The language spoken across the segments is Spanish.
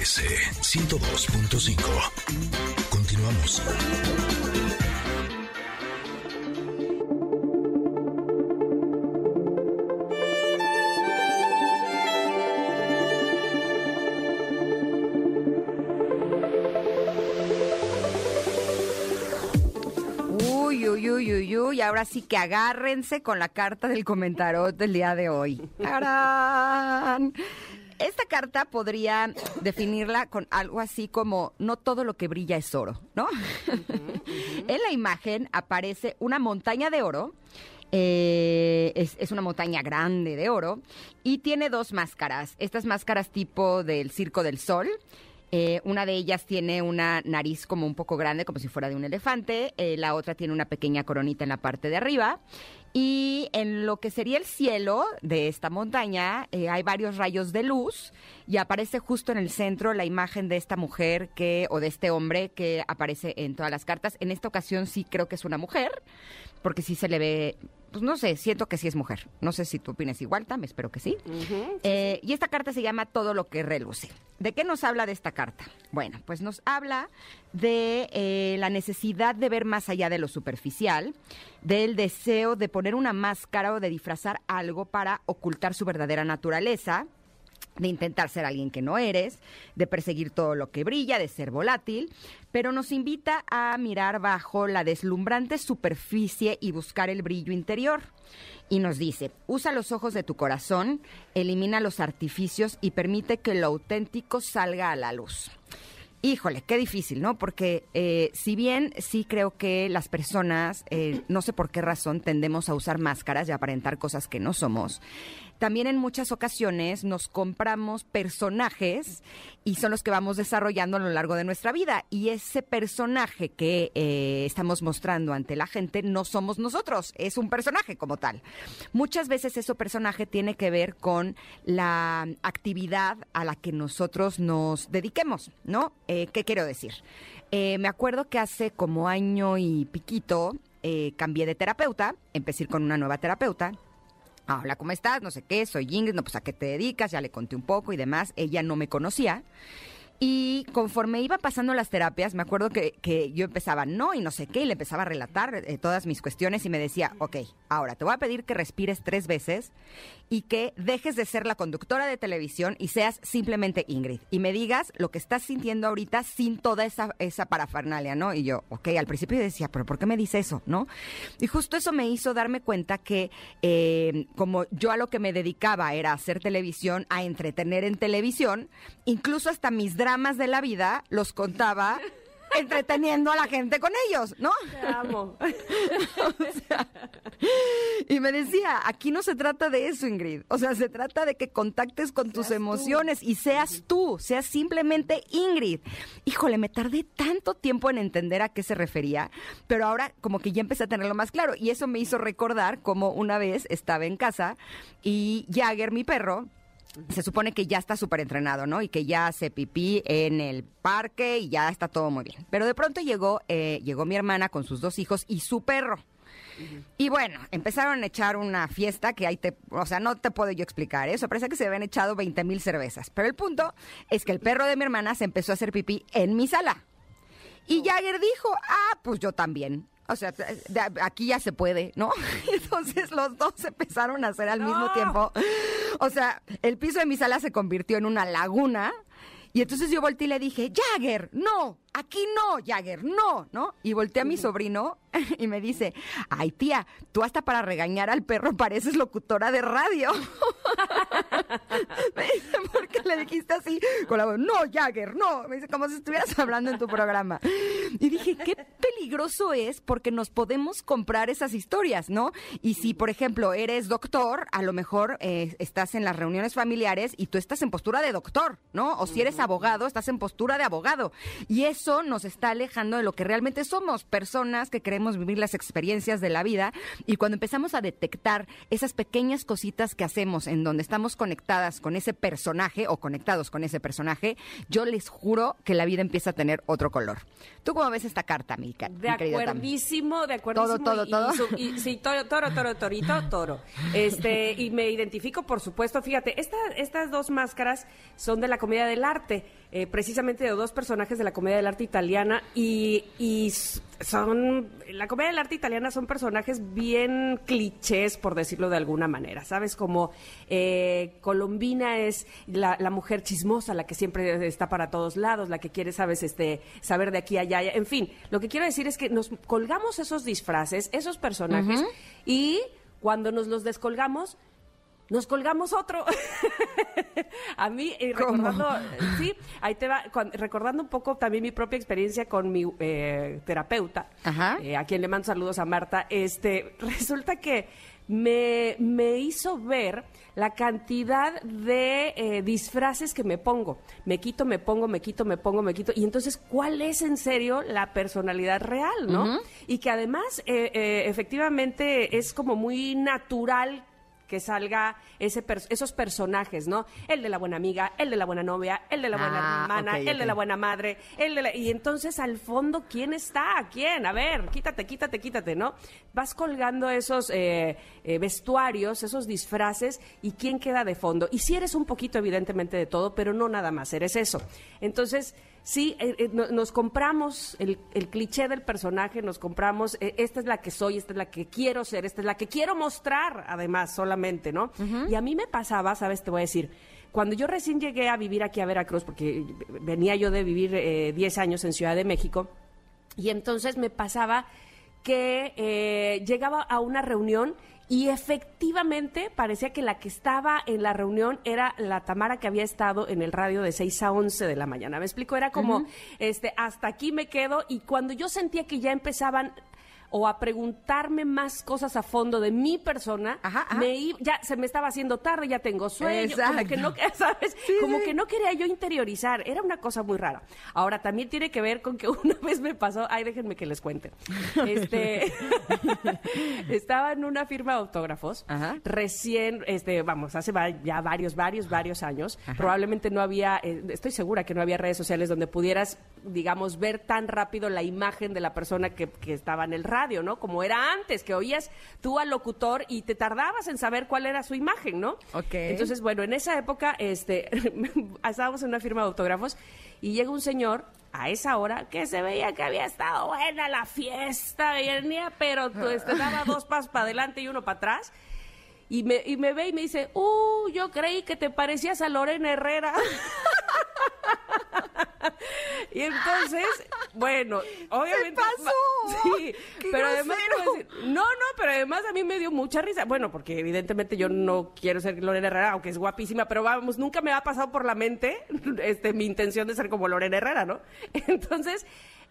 MBS 102.5. Continuamos. Uy, uy, uy, uy, uy. Ahora sí que agárrense con la carta del comentarot del día de hoy. ¡Tarán! Esta carta podría definirla con algo así como no todo lo que brilla es oro, ¿no? en la imagen aparece una montaña de oro. eh, es, es una montaña grande de oro y tiene dos máscaras. Estas máscaras tipo del Circo del Sol. Eh, una de ellas tiene una nariz como un poco grande, como si fuera de un elefante. eh, la otra tiene una pequeña coronita en la parte de arriba. Y en lo que sería el cielo de esta montaña eh, hay varios rayos de luz y aparece justo en el centro la imagen de esta mujer que o de este hombre que aparece en todas las cartas. En esta ocasión sí creo que es una mujer porque sí se le ve, pues no sé, siento que sí es mujer. No sé si tú opinas igual, Tam, espero que sí. Eh, y esta carta se llama Todo lo que reluce. ¿De qué nos habla de esta carta? Bueno, pues nos habla de eh, la necesidad de ver más allá de lo superficial, del deseo de poner una máscara o de disfrazar algo para ocultar su verdadera naturaleza, de intentar ser alguien que no eres, de perseguir todo lo que brilla, de ser volátil, pero nos invita a mirar bajo la deslumbrante superficie y buscar el brillo interior. Y nos dice, usa los ojos de tu corazón, elimina los artificios y permite que lo auténtico salga a la luz. Híjole, qué difícil, ¿no? Porque eh, si bien sí creo que las personas, eh, no sé por qué razón, tendemos a usar máscaras y aparentar cosas que no somos, también en muchas ocasiones nos compramos personajes y son los que vamos desarrollando a lo largo de nuestra vida. Y ese personaje que eh, estamos mostrando ante la gente no somos nosotros, es un personaje como tal. Muchas veces ese personaje tiene que ver con la actividad a la que nosotros nos dediquemos, ¿no? Eh, ¿Qué quiero decir? Eh, me acuerdo que hace como año y piquito cambié de terapeuta, empecé con una nueva terapeuta. Hola, ¿cómo estás? No sé qué, soy Ingrid, no, pues a qué te dedicas, ya le conté un poco y demás. Ella no me conocía. Y conforme iba pasando las terapias, me acuerdo que, que yo empezaba no y no sé qué, y le empezaba a relatar eh, todas mis cuestiones y me decía, ok, ahora te voy a pedir que respires tres veces y que dejes de ser la conductora de televisión y seas simplemente Ingrid. Y me digas lo que estás sintiendo ahorita sin toda esa, esa parafernalia, ¿no? Y yo, ok, al principio yo decía, pero ¿por qué me dice eso, no? Y justo eso me hizo darme cuenta que eh, como yo a lo que me dedicaba era hacer televisión, a entretener en televisión, incluso hasta mis dramas de la vida los contaba entreteniendo a la gente con ellos, ¿no? Te amo. Y me decía, aquí no se trata de eso, Ingrid. O sea, se trata de que contactes con tus tú. emociones y seas tú, seas simplemente Ingrid. Híjole, me tardé tanto tiempo en entender a qué se refería, pero ahora como que ya empecé a tenerlo más claro. Y eso me hizo recordar como una vez estaba en casa y Jagger, mi perro, se supone que ya está súper entrenado, ¿no? Y que ya hace pipí en el parque y ya está todo muy bien. Pero de pronto llegó, eh, llegó mi hermana con sus dos hijos y su perro. Y bueno, empezaron a echar una fiesta que ahí te, o sea, no te puedo yo explicar eso, parece que se habían echado 20 mil cervezas. Pero el punto es que el perro de mi hermana se empezó a hacer pipí en mi sala. Y Jagger dijo, ah, pues yo también. O sea, de- aquí ya se puede, ¿no? Entonces los dos empezaron a hacer al mismo tiempo. O sea, el piso de mi sala se convirtió en una laguna. Y entonces yo volteé y le dije, Jagger, no, aquí no, Jagger, no, ¿no? Y volteé a mi sobrino y me dice, ay tía, tú hasta para regañar al perro pareces locutora de radio. me dice, ¿por qué le dijiste así? Con la voz, no, Jagger, no. Me dice, como si estuvieras hablando en tu programa. Y dije, qué peligroso es porque nos podemos comprar esas historias, ¿no? Y si, por ejemplo, eres doctor, a lo mejor eh, estás en las reuniones familiares y tú estás en postura de doctor, ¿no? O si eres abogado, estás en postura de abogado. Y eso nos está alejando de lo que realmente somos, personas que queremos vivir las experiencias de la vida y cuando empezamos a detectar esas pequeñas cositas que hacemos en donde estamos conectadas con ese personaje o conectados con ese personaje, yo les juro que la vida empieza a tener otro color. ¿Tú cómo ves esta carta, mi, De mi Tam? acuerdísimo, de acuerdísimo. Todo, todo, y- todo. y su- y- sí, toro, toro, toro, torito, toro. Este, y me identifico, por supuesto, fíjate, esta- estas dos máscaras son de la comedia del arte, eh, precisamente de dos personajes de la comedia del arte italiana, y, son, la comedia del arte italiana son personajes bien clichés, por decirlo de alguna manera, ¿sabes? Como eh, Colombina es la, la mujer chismosa, la que siempre está para todos lados, la que quiere, sabes, este, saber de aquí a allá, allá. en fin, lo que quiero decir es que nos colgamos esos disfraces, esos personajes, y cuando nos los descolgamos, nos colgamos otro. a mí, eh, recordando, sí, ahí te va, recordando un poco también mi propia experiencia con mi eh, terapeuta, Ajá. eh, a quien le mando saludos a Marta, este, resulta que me, me hizo ver la cantidad de eh, disfraces que me pongo. Me quito, me pongo, me quito, me pongo, me quito. Y entonces, ¿cuál es en serio la personalidad real, no? Y que además, eh, eh, efectivamente, es como muy natural que salga ese pers- esos personajes, ¿no? El de la buena amiga, el de la buena novia, el de la buena Ah, hermana, el de la buena madre, el de la... Y entonces al fondo, ¿quién está? ¿Quién? A ver, quítate, quítate, quítate, ¿no? Vas colgando esos eh, eh, vestuarios, esos disfraces, y ¿quién queda de fondo? Y si eres un poquito evidentemente de todo, pero no nada más, eres eso. Entonces... Sí, eh, eh, no- nos compramos el, el cliché del personaje, nos compramos, eh, esta es la que soy, esta es la que quiero ser, esta es la que quiero mostrar, además, solamente, ¿no? Y a mí me pasaba, ¿sabes? Te voy a decir, cuando yo recién llegué a vivir aquí a Veracruz, porque venía yo de vivir eh, 10 años en Ciudad de México, y entonces me pasaba que eh, llegaba a una reunión y efectivamente parecía que la que estaba en la reunión era la Tamara que había estado en el radio de 6 a 11 de la mañana. Me explico, era como, este, hasta aquí me quedo y cuando yo sentía que ya empezaban o a preguntarme más cosas a fondo de mi persona, Ajá, ajá. me ya se me estaba haciendo tarde, ya tengo sueño, como que no, ¿sabes? Sí, como sí. que no quería yo interiorizar, era una cosa muy rara. Ahora también tiene que ver con que una vez me pasó, ay, déjenme que les cuente. Este estaba en una firma de autógrafos, Ajá. recién, este, vamos, hace ya varios, varios, varios años. Probablemente no había, eh, estoy segura que no había redes sociales donde pudieras, digamos, ver tan rápido la imagen de la persona que, que estaba en el radio, ¿no? Como era antes, que oías tú al locutor y te tardabas en saber cuál era su imagen, ¿no? Ok. Entonces, bueno, en esa época, este, estábamos en una firma de autógrafos y llega un señor a esa hora que se veía que había estado buena la fiesta, venía, pero este, daba dos pasos para adelante y uno para atrás. Y me, y me ve y me dice, uh, yo creí que te parecías a Lorena Herrera. y entonces, bueno, obviamente... pasó! Sí, ¡Qué pero además... decir, no, no, pero además a mí me dio mucha risa. Bueno, porque evidentemente yo no quiero ser Lorena Herrera, aunque es guapísima, pero vamos, nunca me ha pasado por la mente este, mi intención de ser como Lorena Herrera, ¿no? Entonces,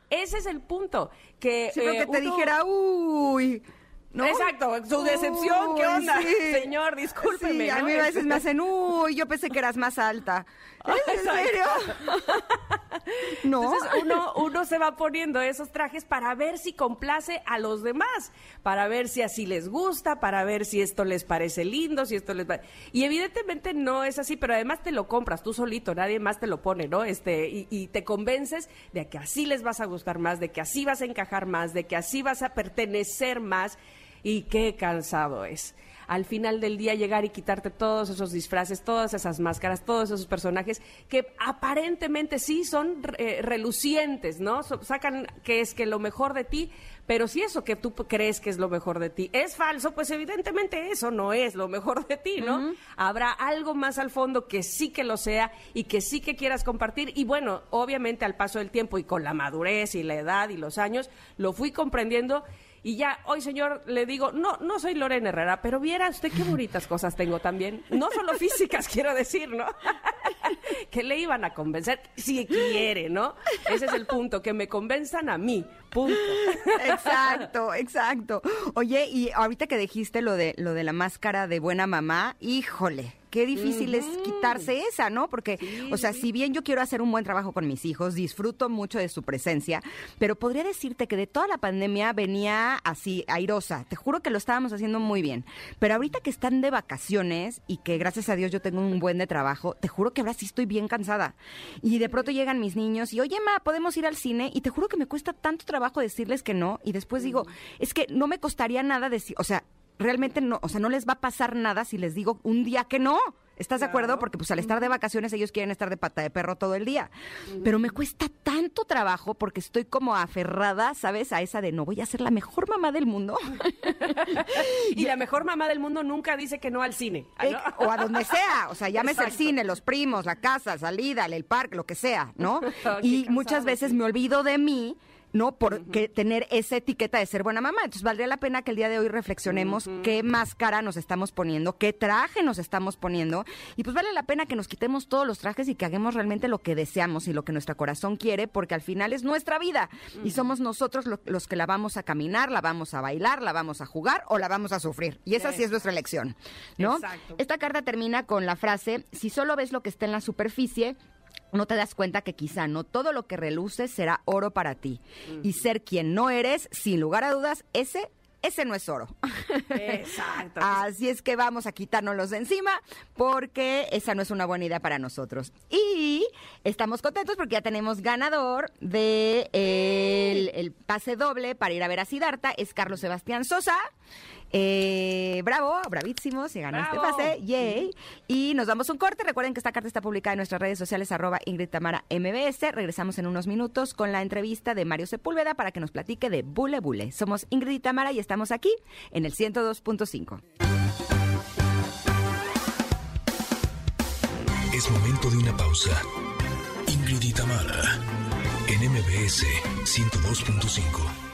ese es el punto. Que, Sí, pero eh, que te uno- dijera, uy. ¿No? Exacto, su decepción, ¿qué onda? sí. Señor, discúlpeme. Sí, a ¿no? mí a veces Este- me hacen, uy, yo pensé que eras más alta. ¿En serio? no. Entonces uno, uno se va poniendo esos trajes para ver si complace a los demás, para ver si así les gusta, para ver si esto les parece lindo, si esto les va... Y evidentemente no es así, pero además te lo compras tú solito, nadie más te lo pone, ¿no? Este, y, y te convences de que así les vas a gustar más, de que así vas a encajar más, de que así vas a pertenecer más. Y qué cansado es al final del día llegar y quitarte todos esos disfraces, todas esas máscaras, todos esos personajes que aparentemente sí son eh, relucientes, ¿no? Sacan que es que lo mejor de ti, pero si eso que tú crees que es lo mejor de ti es falso, pues evidentemente eso no es lo mejor de ti, ¿no? Habrá algo más al fondo que sí que lo sea y que sí que quieras compartir y bueno, obviamente al paso del tiempo y con la madurez y la edad y los años, lo fui comprendiendo y ya, hoy señor, le digo, no, no soy Lorena Herrera, pero viera usted qué bonitas cosas tengo también. No solo físicas, quiero decir, ¿no? ¿Qué le iban a convencer? Si quiere, ¿no? Ese es el punto, que me convenzan a mí. Punto. Exacto, exacto. Oye, y ahorita que dijiste lo de lo de la máscara de buena mamá, híjole, qué difícil es quitarse esa, ¿no? Porque, o sea, si bien yo quiero hacer un buen trabajo con mis hijos, disfruto mucho de su presencia, pero podría decirte que de toda la pandemia venía así, airosa. Te juro que lo estábamos haciendo muy bien. Pero ahorita que están de vacaciones y que gracias a Dios yo tengo un buen de trabajo, te juro que ahora sí estoy bien cansada. Y de pronto llegan mis niños y, oye, ma, ¿podemos ir al cine? Y te juro que me cuesta tanto trabajo decirles que no. Y después digo, es que no me costaría nada decir, o sea, realmente no, o sea, no les va a pasar nada si les digo un día que no. ¿Estás de acuerdo? Porque pues al estar de vacaciones ellos quieren estar de pata de perro todo el día. Pero me cuesta tanto trabajo porque estoy como aferrada, ¿sabes? A esa de no voy a ser la mejor mamá del mundo. y la mejor mamá del mundo nunca dice que no al cine. Eh, o a donde sea, o sea, llámese el cine, los primos, la casa, salida, el parque, lo que sea, ¿no? y muchas veces me olvido de mí ¿no? Por tener esa etiqueta de ser buena mamá. Entonces, valdría la pena que el día de hoy reflexionemos qué máscara nos estamos poniendo, qué traje nos estamos poniendo. Y pues vale la pena que nos quitemos todos los trajes y que hagamos realmente lo que deseamos y lo que nuestro corazón quiere, porque al final es nuestra vida. Y somos nosotros los que la vamos a caminar, la vamos a bailar, la vamos a jugar o la vamos a sufrir. Y esa sí es nuestra elección, ¿no? Esta carta termina con la frase, si solo ves lo que está en la superficie, no te das cuenta que quizá no todo lo que reluce será oro para ti. Y ser quien no eres, sin lugar a dudas, ese ese no es oro. Exacto. Así es que vamos a quitárnoslos de encima porque esa no es una buena idea para nosotros. Y estamos contentos porque ya tenemos ganador de el, pase doble para ir a ver a Sidarta. Es Carlos Sebastián Sosa. Eh, bravo, bravísimo, se ganó este pase, yay. Y nos damos un corte. Recuerden que esta carta está publicada en nuestras redes sociales, arroba Ingrid Tamara MBS. Regresamos en unos minutos con la entrevista de Mario Sepúlveda para que nos platique de Bule Bule. Somos Ingrid y Tamara y estamos aquí en el 102.5. Es momento de una pausa. Ingrid y Tamara en MBS 102.5.